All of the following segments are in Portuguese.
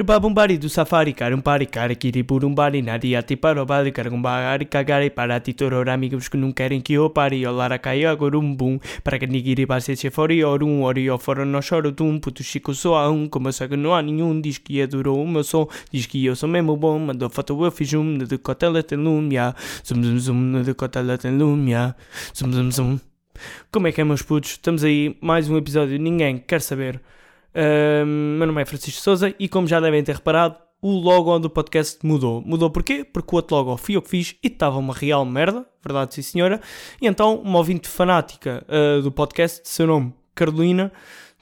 Cribabumbari do safari, carumpari, cara, kiriburumbari, nariati, parobari, caragumbari, cagari, parati, toror, amigos que não querem que eu pare, olara, caia, gorumbum, para que nigiri, orum, ori, fora, no choro, tum, puto, chico, só há um, como que não há nenhum, diz que adorou o meu som, diz que eu sou mesmo bom, mandou foto, eu fiz um, de cotela, tem lumia, zum, zum, zum, de cotela, tem lumia, zum, zum, zum. Como é que é, meus putos? Estamos aí, mais um episódio, ninguém quer saber. Um, meu nome é Francisco Souza e como já devem ter reparado, o logo do podcast mudou. Mudou porquê? Porque o outro logo fui eu que fiz e estava uma real merda, verdade sim senhora. E então uma ouvinte fanática uh, do podcast, seu nome Carolina,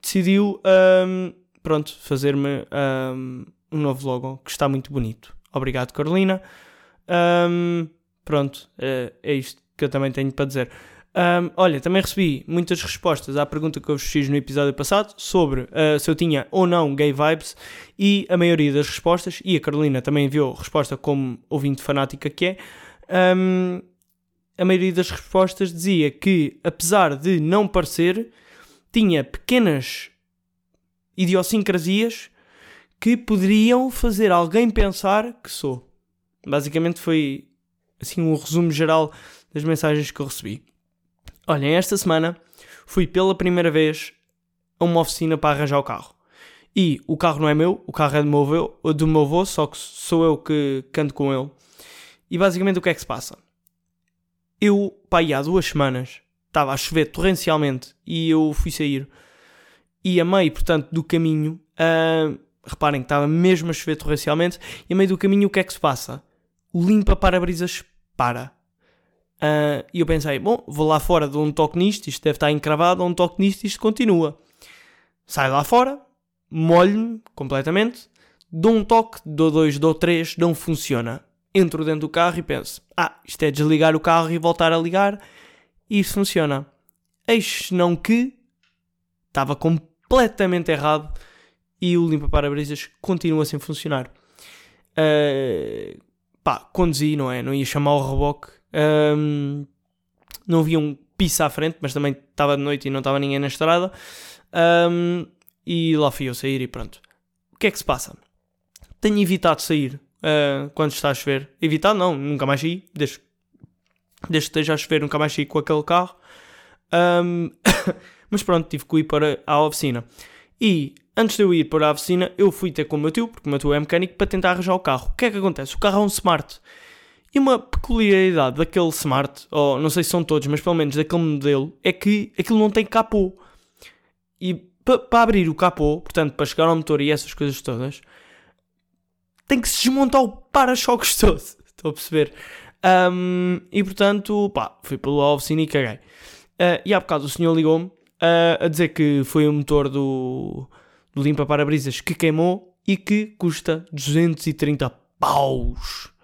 decidiu, um, pronto, fazer-me um, um, novo logo que está muito bonito. Obrigado Carolina. pronto, uh, é isto que eu também tenho para dizer. Um, olha, também recebi muitas respostas à pergunta que eu vos fiz no episódio passado sobre uh, se eu tinha ou não gay vibes e a maioria das respostas, e a Carolina também enviou resposta como ouvinte fanática que é, um, a maioria das respostas dizia que, apesar de não parecer, tinha pequenas idiosincrasias que poderiam fazer alguém pensar que sou. Basicamente foi assim um resumo geral das mensagens que eu recebi. Olhem, esta semana fui pela primeira vez a uma oficina para arranjar o carro. E o carro não é meu, o carro é do meu avô, do meu avô só que sou eu que canto com ele. E basicamente o que é que se passa? Eu, pá, há duas semanas, estava a chover torrencialmente e eu fui sair. E a meio, portanto, do caminho, uh, reparem que estava mesmo a chover torrencialmente, e a meio do caminho o que é que se passa? O limpa-parabrisas para. Uh, e eu pensei, bom, vou lá fora, dou um toque nisto, isto deve estar encravado, um toque nisto, isto continua. Saio lá fora, molho-me completamente, dou um toque, dou dois, dou três, não funciona. Entro dentro do carro e penso, ah, isto é desligar o carro e voltar a ligar, e isso funciona. Eis não que estava completamente errado e o limpa-parabrisas continua sem funcionar. Uh, pá, conduzi, não é? Não ia chamar o reboque um, não havia um piso à frente, mas também estava de noite e não estava ninguém na estrada. Um, e lá fui eu sair e pronto. O que é que se passa? Tenho evitado sair uh, quando está a chover. Evitado não, nunca mais saí. Desde, desde que esteja a chover, nunca mais saí com aquele carro. Um, mas pronto, tive que ir para a oficina. E antes de eu ir para a oficina, eu fui ter com o meu tio, porque o meu tio é mecânico, para tentar arranjar o carro. O que é que acontece? O carro é um smart. E uma peculiaridade daquele Smart, ou não sei se são todos, mas pelo menos daquele modelo, é que aquilo não tem capô. E para abrir o capô, portanto, para chegar ao motor e essas coisas todas, tem que se desmontar o para-choques todo. Estou a perceber? Um, e portanto, pá, fui pela oficina e caguei. Uh, e há bocado o senhor ligou-me uh, a dizer que foi o motor do, do limpa-parabrisas que queimou e que custa 230 paus.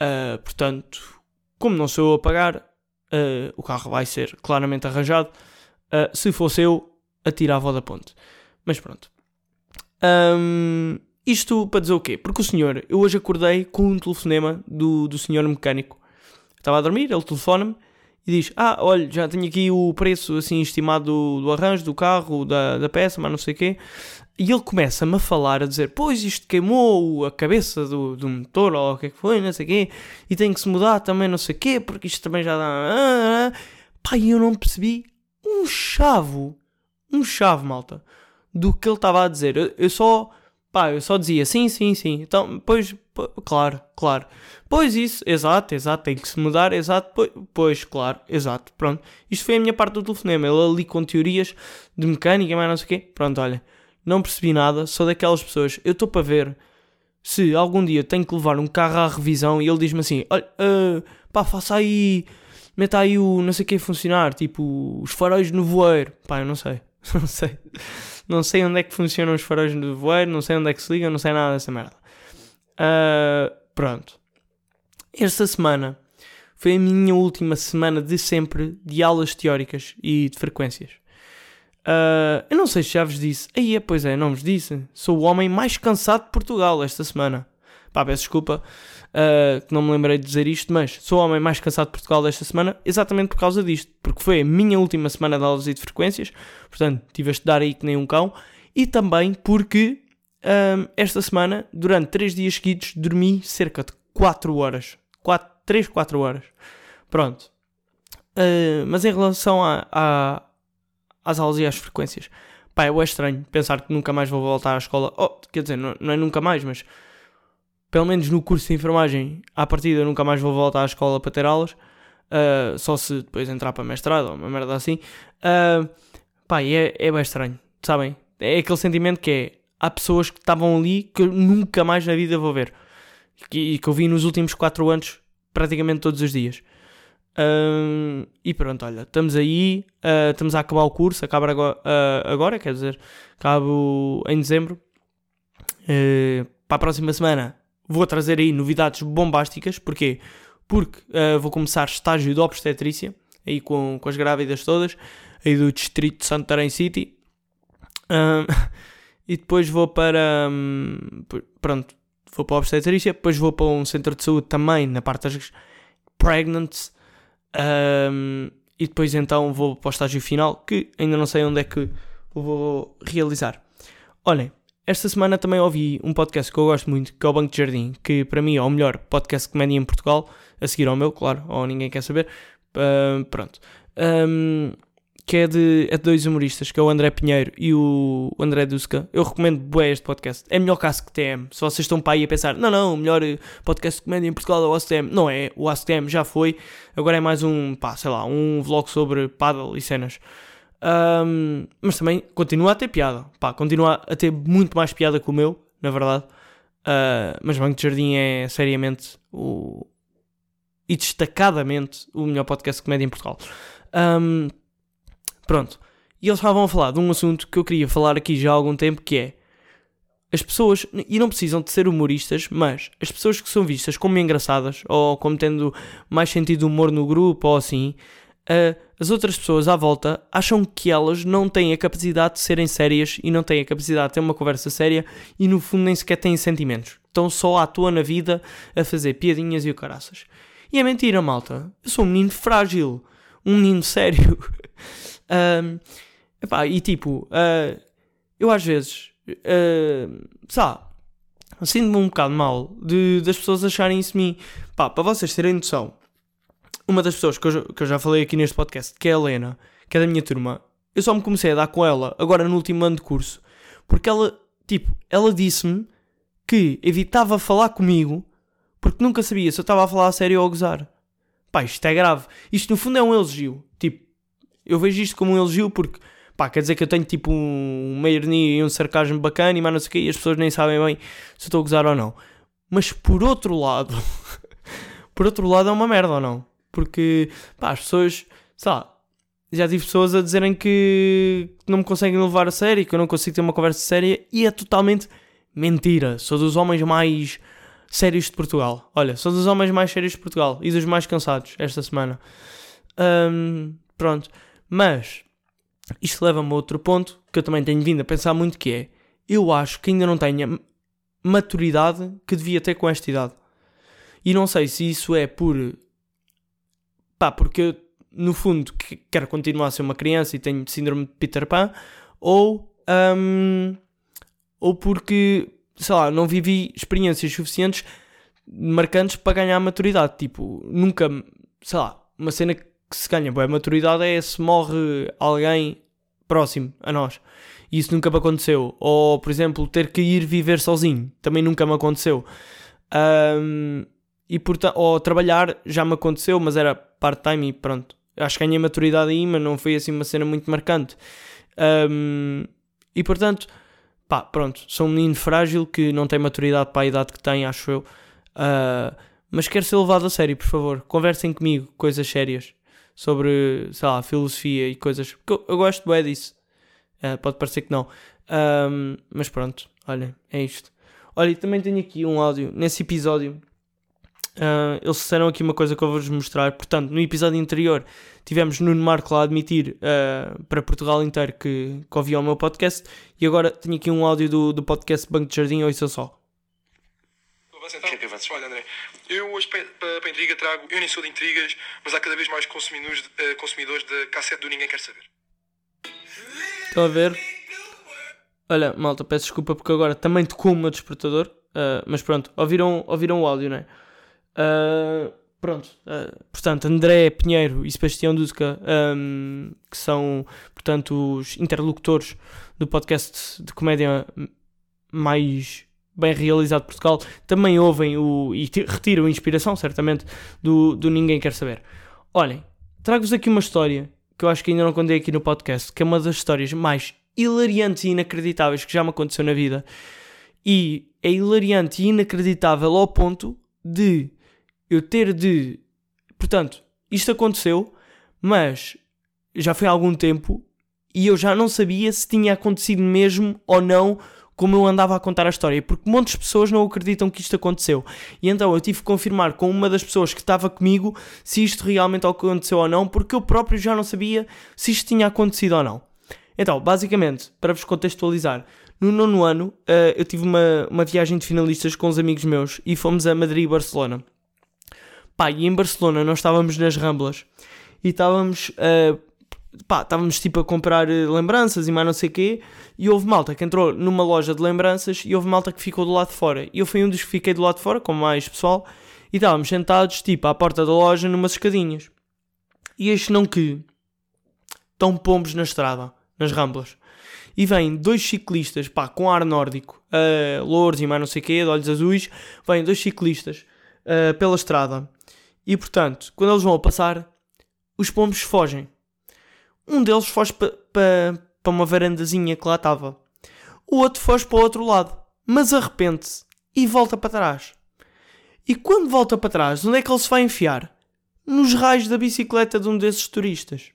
Uh, portanto, como não sou eu a pagar, uh, o carro vai ser claramente arranjado. Uh, se fosse eu, atirava da ponte. Mas pronto. Um, isto para dizer o quê? Porque o senhor, eu hoje acordei com um telefonema do, do senhor mecânico. Estava a dormir, ele telefona-me e diz: Ah, olha, já tenho aqui o preço assim estimado do, do arranjo do carro, da, da peça, mas não sei o quê. E ele começa-me a falar, a dizer: Pois isto queimou a cabeça do, do motor, ou o que é que foi, não sei o quê, e tem que se mudar também, não sei o quê, porque isto também já dá. E eu não percebi um chavo, um chavo, malta, do que ele estava a dizer. Eu, eu, só, pá, eu só dizia: Sim, sim, sim. Então, pois, claro, claro. Pois isso, exato, exato, tem que se mudar, exato, pois, pois, claro, exato, pronto. Isto foi a minha parte do telefonema. Ele ali com teorias de mecânica, mas não sei o quê. Pronto, olha não percebi nada, sou daquelas pessoas, eu estou para ver se algum dia tenho que levar um carro à revisão e ele diz-me assim, olha, uh, pá, faça aí, meta aí o não sei o que funcionar, tipo, os faróis no voeiro, pá, eu não sei, não sei, não sei onde é que funcionam os faróis no voeiro, não sei onde é que se ligam, não sei nada dessa merda. Uh, pronto. Esta semana foi a minha última semana de sempre de aulas teóricas e de frequências. Uh, eu não sei se já vos disse. Aí, pois é, não vos disse. Sou o homem mais cansado de Portugal esta semana. Pá, peço desculpa uh, que não me lembrei de dizer isto, mas sou o homem mais cansado de Portugal desta semana exatamente por causa disto. Porque foi a minha última semana de aulas e de frequências. Portanto, tive a estudar aí que nem um cão. E também porque um, esta semana, durante 3 dias seguidos, dormi cerca de 4 horas. 4, 3, 4 horas. Pronto. Mas em relação a, às aulas e às frequências, pá, é estranho pensar que nunca mais vou voltar à escola. Oh, quer dizer, não, não é nunca mais, mas pelo menos no curso de enfermagem, à partida, nunca mais vou voltar à escola para ter aulas. Uh, só se depois entrar para mestrado ou uma merda assim. Uh, pá, é, é bem estranho, sabem? É aquele sentimento que é. Há pessoas que estavam ali que eu nunca mais na vida vou ver. E que eu vi nos últimos 4 anos, praticamente todos os dias. Uh, e pronto, olha, estamos aí, uh, estamos a acabar o curso, acaba agora, uh, agora quer dizer, acabo em dezembro. para a próxima semana vou trazer aí novidades bombásticas, porquê? Porque vou começar estágio de obstetrícia, aí com, com as grávidas todas, aí do distrito de Santarém City. e depois vou para, um, pronto, vou para a obstetrícia, depois vou para um centro de saúde também, na parte das pregnancies, um, e depois então vou para o estágio final, que ainda não sei onde é que vou realizar. Olhem, esta semana também ouvi um podcast que eu gosto muito, que é o Banco de Jardim, que para mim é o melhor podcast de comédia em Portugal, a seguir ao meu, claro, ou ninguém quer saber. Pronto. Um, que é de, é de dois humoristas, que é o André Pinheiro e o André Duska. Eu recomendo bué este podcast. É melhor que AskTM. Se vocês estão para aí a pensar, não, não, o melhor eh, podcast de comédia em Portugal é o AskTM. Não é, o AskTM já foi. Agora é mais um, pá, sei lá, um vlog sobre paddle e cenas. Um, mas também continua a ter piada. Pá, continua a ter muito mais piada que o meu, na verdade. Uh, mas Banco de Jardim é seriamente o... e destacadamente o melhor podcast de comédia em Portugal. Um, Pronto. E eles estavam a falar de um assunto que eu queria falar aqui já há algum tempo, que é as pessoas, e não precisam de ser humoristas, mas as pessoas que são vistas como engraçadas, ou como tendo mais sentido humor no grupo, ou assim, uh, as outras pessoas à volta acham que elas não têm a capacidade de serem sérias e não têm a capacidade de ter uma conversa séria e no fundo nem sequer têm sentimentos. Estão só à toa na vida a fazer piadinhas e o caraças. E é mentira, malta. Eu sou um menino frágil. Um menino sério. Um, epá, e tipo, uh, eu às vezes, uh, sabe, sinto-me um bocado mal de, das pessoas acharem isso de mim. Pá, para vocês terem noção, uma das pessoas que eu, que eu já falei aqui neste podcast, que é a Helena, que é da minha turma, eu só me comecei a dar com ela agora no último ano de curso, porque ela, tipo, ela disse-me que evitava falar comigo porque nunca sabia se eu estava a falar a sério ou a gozar. Pá, isto é grave. Isto no fundo é um elogio. Eu vejo isto como um elogio porque, pá, quer dizer que eu tenho tipo um, uma ironia e um sarcasmo bacana e mais não sei o quê, e as pessoas nem sabem bem se estou a gozar ou não. Mas por outro lado, por outro lado é uma merda ou não? Porque, pá, as pessoas, sei lá, já tive pessoas a dizerem que não me conseguem levar a sério, que eu não consigo ter uma conversa séria, e é totalmente mentira. Sou dos homens mais sérios de Portugal. Olha, sou dos homens mais sérios de Portugal e dos mais cansados esta semana. Um, pronto. Mas isto leva-me a outro ponto que eu também tenho vindo a pensar muito que é eu acho que ainda não tenho a maturidade que devia ter com esta idade. E não sei se isso é por pá, porque eu, no fundo quero continuar a ser uma criança e tenho síndrome de Peter Pan ou um, ou porque sei lá, não vivi experiências suficientes marcantes para ganhar maturidade. Tipo, nunca, sei lá, uma cena que que se ganha boa maturidade é se morre alguém próximo a nós. E isso nunca me aconteceu. Ou, por exemplo, ter que ir viver sozinho. Também nunca me aconteceu. Um, e portanto, ou trabalhar já me aconteceu, mas era part-time e pronto. Acho que ganhei maturidade aí, mas não foi assim uma cena muito marcante. Um, e portanto, pá, pronto. Sou um menino frágil que não tem maturidade para a idade que tem, acho eu. Uh, mas quero ser levado a sério, por favor. Conversem comigo, coisas sérias sobre, sei lá, filosofia e coisas. Eu, eu gosto bem disso. Uh, pode parecer que não. Um, mas pronto, olha, é isto. Olha, também tenho aqui um áudio. Nesse episódio, uh, eles disseram aqui uma coisa que eu vou-vos mostrar. Portanto, no episódio anterior, tivemos Nuno Marco lá a admitir uh, para Portugal inteiro que, que ouvia o meu podcast. E agora tenho aqui um áudio do, do podcast Banco de Jardim, ou isso só. Olha, André, eu hoje para, a intriga trago, eu nem sou de intrigas, mas há cada vez mais consumidores, uh, consumidores de cassete do Ninguém Quer Saber. Estão a ver? Olha, malta, peço desculpa porque agora também tocou o meu despertador. Uh, mas pronto, ouviram, ouviram o áudio, não é? Uh, pronto, uh, portanto, André Pinheiro e Sebastião Duska, um, que são, portanto, os interlocutores do podcast de comédia mais bem realizado de Portugal, também ouvem o, e retiram inspiração, certamente, do, do Ninguém Quer Saber. Olhem, trago-vos aqui uma história que eu acho que ainda não contei aqui no podcast, que é uma das histórias mais hilariantes e inacreditáveis que já me aconteceu na vida. E é hilariante e inacreditável ao ponto de eu ter de. Portanto, isto aconteceu, mas já foi há algum tempo e eu já não sabia se tinha acontecido mesmo ou não como eu andava a contar a história, porque muitas pessoas não acreditam que isto aconteceu. E então eu tive que confirmar com uma das pessoas que estava comigo se isto realmente aconteceu ou não, porque eu próprio já não sabia se isto tinha acontecido ou não. Então, basicamente, para vos contextualizar, no nono ano uh, eu tive uma, uma viagem de finalistas com os amigos meus e fomos a Madrid e Barcelona. Pá, e em Barcelona nós estávamos nas Ramblas e estávamos uh, pá, estávamos tipo a comprar eh, lembranças e mais não sei o quê, e houve malta que entrou numa loja de lembranças e houve malta que ficou do lado de fora. E eu fui um dos que fiquei do lado de fora, com mais pessoal, e estávamos sentados tipo à porta da loja numas escadinhas. E este não que estão pombos na estrada, nas ramblas. E vêm dois ciclistas, pá, com ar nórdico, uh, louros e mais não sei o quê, de olhos azuis, vêm dois ciclistas uh, pela estrada. E portanto, quando eles vão a passar, os pombos fogem um deles foge para pa, pa uma varandazinha que lá estava. O outro foge para o outro lado, mas arrepende-se e volta para trás. E quando volta para trás, onde é que ele se vai enfiar? Nos raios da bicicleta de um desses turistas.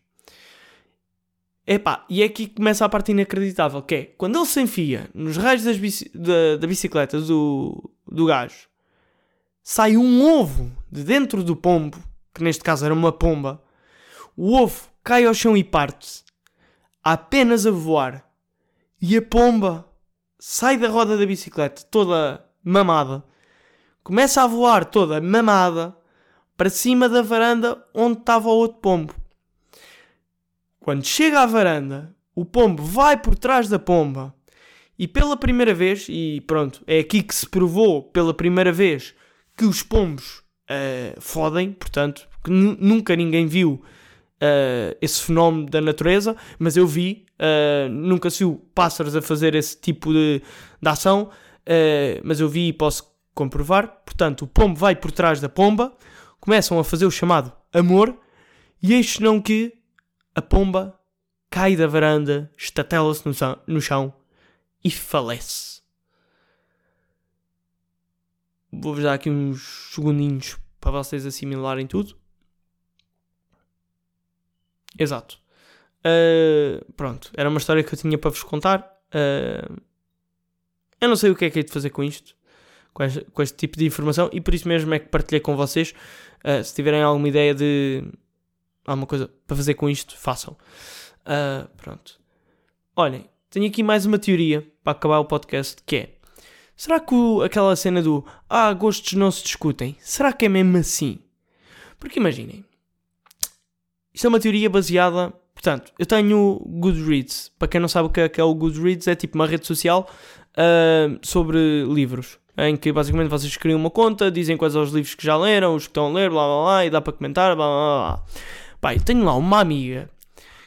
Epá, e é aqui que começa a parte inacreditável, que é, quando ele se enfia nos raios bici, da, da bicicleta do, do gajo, sai um ovo de dentro do pombo, que neste caso era uma pomba, o ovo cai ao chão e parte-se, apenas a voar. E a pomba sai da roda da bicicleta, toda mamada, começa a voar toda mamada para cima da varanda onde estava o outro pombo. Quando chega à varanda, o pombo vai por trás da pomba e pela primeira vez, e pronto, é aqui que se provou pela primeira vez que os pombos uh, fodem, portanto, que nunca ninguém viu uh, esse fenómeno da natureza, mas eu vi, uh, nunca viu pássaros a fazer esse tipo de, de ação, uh, mas eu vi e posso comprovar. Portanto, o pombo vai por trás da pomba, começam a fazer o chamado amor, e eis não que a pomba cai da varanda, estatela-se no, no chão e falece. Vou-vos dar aqui uns segundinhos para vocês assimilarem tudo. Exato. Uh, pronto, era uma história que eu tinha para vos contar. Uh, eu não sei o que é que hei de fazer com isto, com este, com este, tipo de informação, e por isso mesmo é que partilhei com vocês. Uh, se tiverem alguma ideia de alguma coisa para fazer com isto, façam. pronto. Olhem, tenho aqui mais uma teoria para acabar o podcast que é. Será que o, aquela cena do Ah, gostos não se discutem, será que é mesmo assim? Porque imaginem, isto é uma teoria baseada. Portanto, eu tenho Goodreads. Para quem não sabe o que é, que é o Goodreads, é tipo uma rede social uh, sobre livros. Em que basicamente vocês criam uma conta, dizem quais são os livros que já leram, os que estão a ler, blá blá blá, e dá para comentar, blá blá blá. Pai, tenho lá uma amiga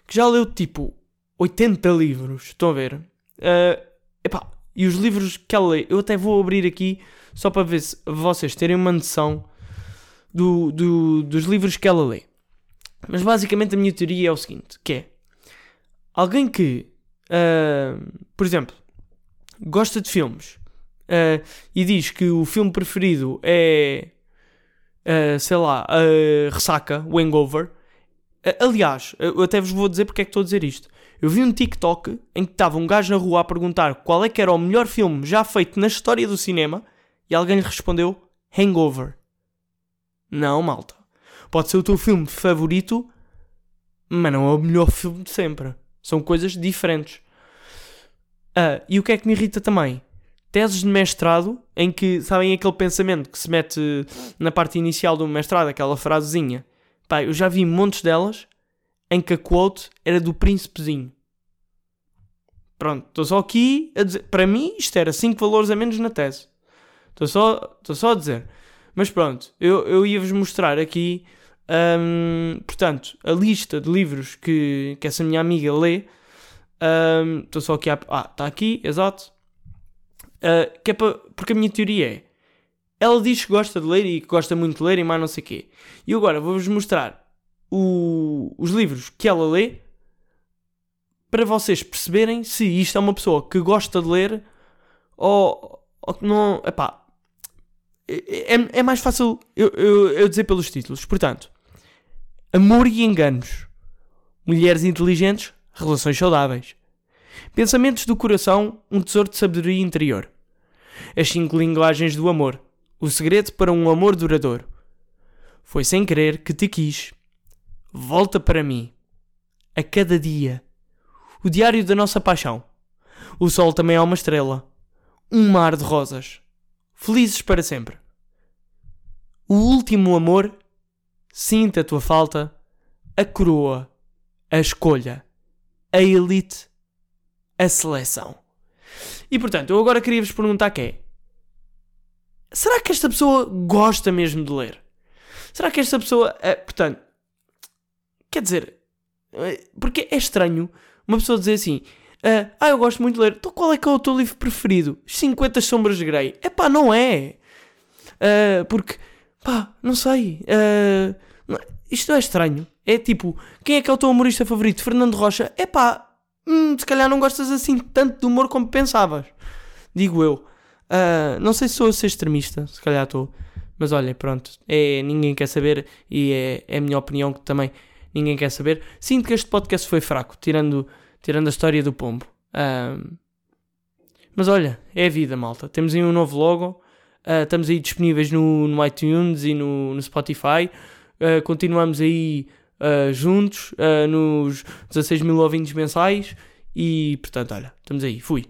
que já leu tipo 80 livros. Estão a ver? Uh, epá, e os livros que ela lê, eu até vou abrir aqui só para ver se vocês terem uma noção do, do, dos livros que ela lê. Mas basicamente a minha teoria é o seguinte: que é alguém que, uh, por exemplo, gosta de filmes uh, e diz que o filme preferido é, uh, sei lá, Ressaca, o Hangover. aliás, eu até vos vou dizer porque é que estou a dizer isto. Eu vi um TikTok em que estava um gajo na rua a perguntar qual é que era o melhor filme já feito na história do cinema e alguém lhe respondeu Hangover. Não, malta. Pode ser o teu filme favorito, mas não é o melhor filme de sempre. São coisas diferentes. Ah, e o que é que me irrita também? Teses de mestrado em que, sabem aquele pensamento que se mete na parte inicial do mestrado, aquela frasezinha. Pá, eu já vi montes delas em que a quote era do príncipezinho. Pronto, estou só aqui a dizer. Para mim, isto era 5 valores a menos na tese. Estou só, só a dizer. Mas pronto, eu, eu ia-vos mostrar aqui, hum, portanto, a lista de livros que, que essa minha amiga lê. Estou só aqui a. Ah, está aqui, exato. Uh, que é pra, porque a minha teoria é. Ela diz que gosta de ler e que gosta muito de ler e mais não sei o quê. E agora vou-vos mostrar o- os livros que ela lê para vocês perceberem se isto é uma pessoa que gosta de ler ou, ou não. Epá, é, é- é mais fácil eu, eu, eu dizer pelos títulos. Portanto, Amor e Enganos, Mulheres Inteligentes, Relações Saudáveis, Pensamentos do Coração, um Tesouro de Sabedoria Interior, As Cinco Linguagens do Amor, O Segredo para um Amor Duradouro, Foi Sem Querer que Te Quis, Volta para mim, A Cada Dia, O Diário da Nossa Paixão, O Sol Também é uma Estrela, Um Mar de Rosas, Felizes para Sempre, O Último Amor, Sinta a Tua Falta, A Coroa, A Escolha, A Elite, A Seleção. E portanto, eu agora queria vos perguntar que é: será que esta pessoa gosta mesmo de ler? Será que esta pessoa, é, portanto, quer dizer, é, porque é estranho uma pessoa dizer assim: ah, ah, eu gosto muito de ler, então qual é que é o teu livro preferido? 50 Sombras de Grey. É pá, não é. Ah, porque, pá, não sei. não- isto é estranho. É tipo, quem é que é o teu humorista favorito? Fernando Rocha. É pá, hum, se calhar não gostas assim tanto de humor como pensavas. Digo eu. Ah, não sei se sou a ser extremista, se calhar estou. Mas olha, pronto. É, ninguém quer saber e é, é a minha opinião que também ninguém quer saber. Sinto que este podcast foi fraco, tirando, tirando a história do pombo. Ah, mas olha, é a vida, malta. Temos aí um novo logo. Ah, estamos aí disponíveis no, no iTunes e no, no Spotify. Ah, continuamos aí ah, juntos nos 16 mil ouvintes mensais. E portanto, olha, estamos aí. Fui.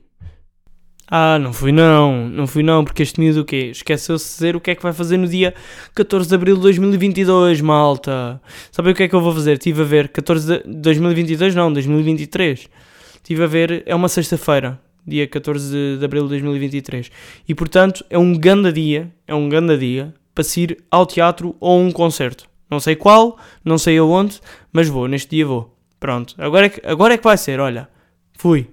Ah, não fui não, não fui não, porque este miúdo o quê? Esqueceu-se de dizer o que é que vai fazer no dia 14 de Abril de 2022, malta. Sabem o que é que eu vou fazer? Estive a ver, 14 de 2022 não, 2023. Estive a ver, é uma sexta-feira, dia 14 de, de Abril de 2023. E portanto, é um ganda dia, é um ganda dia, para se ir ao teatro ou a um concerto. Não sei qual, não sei aonde, mas vou, neste dia vou. Pronto, agora é que, agora é que vai ser, olha. Fui.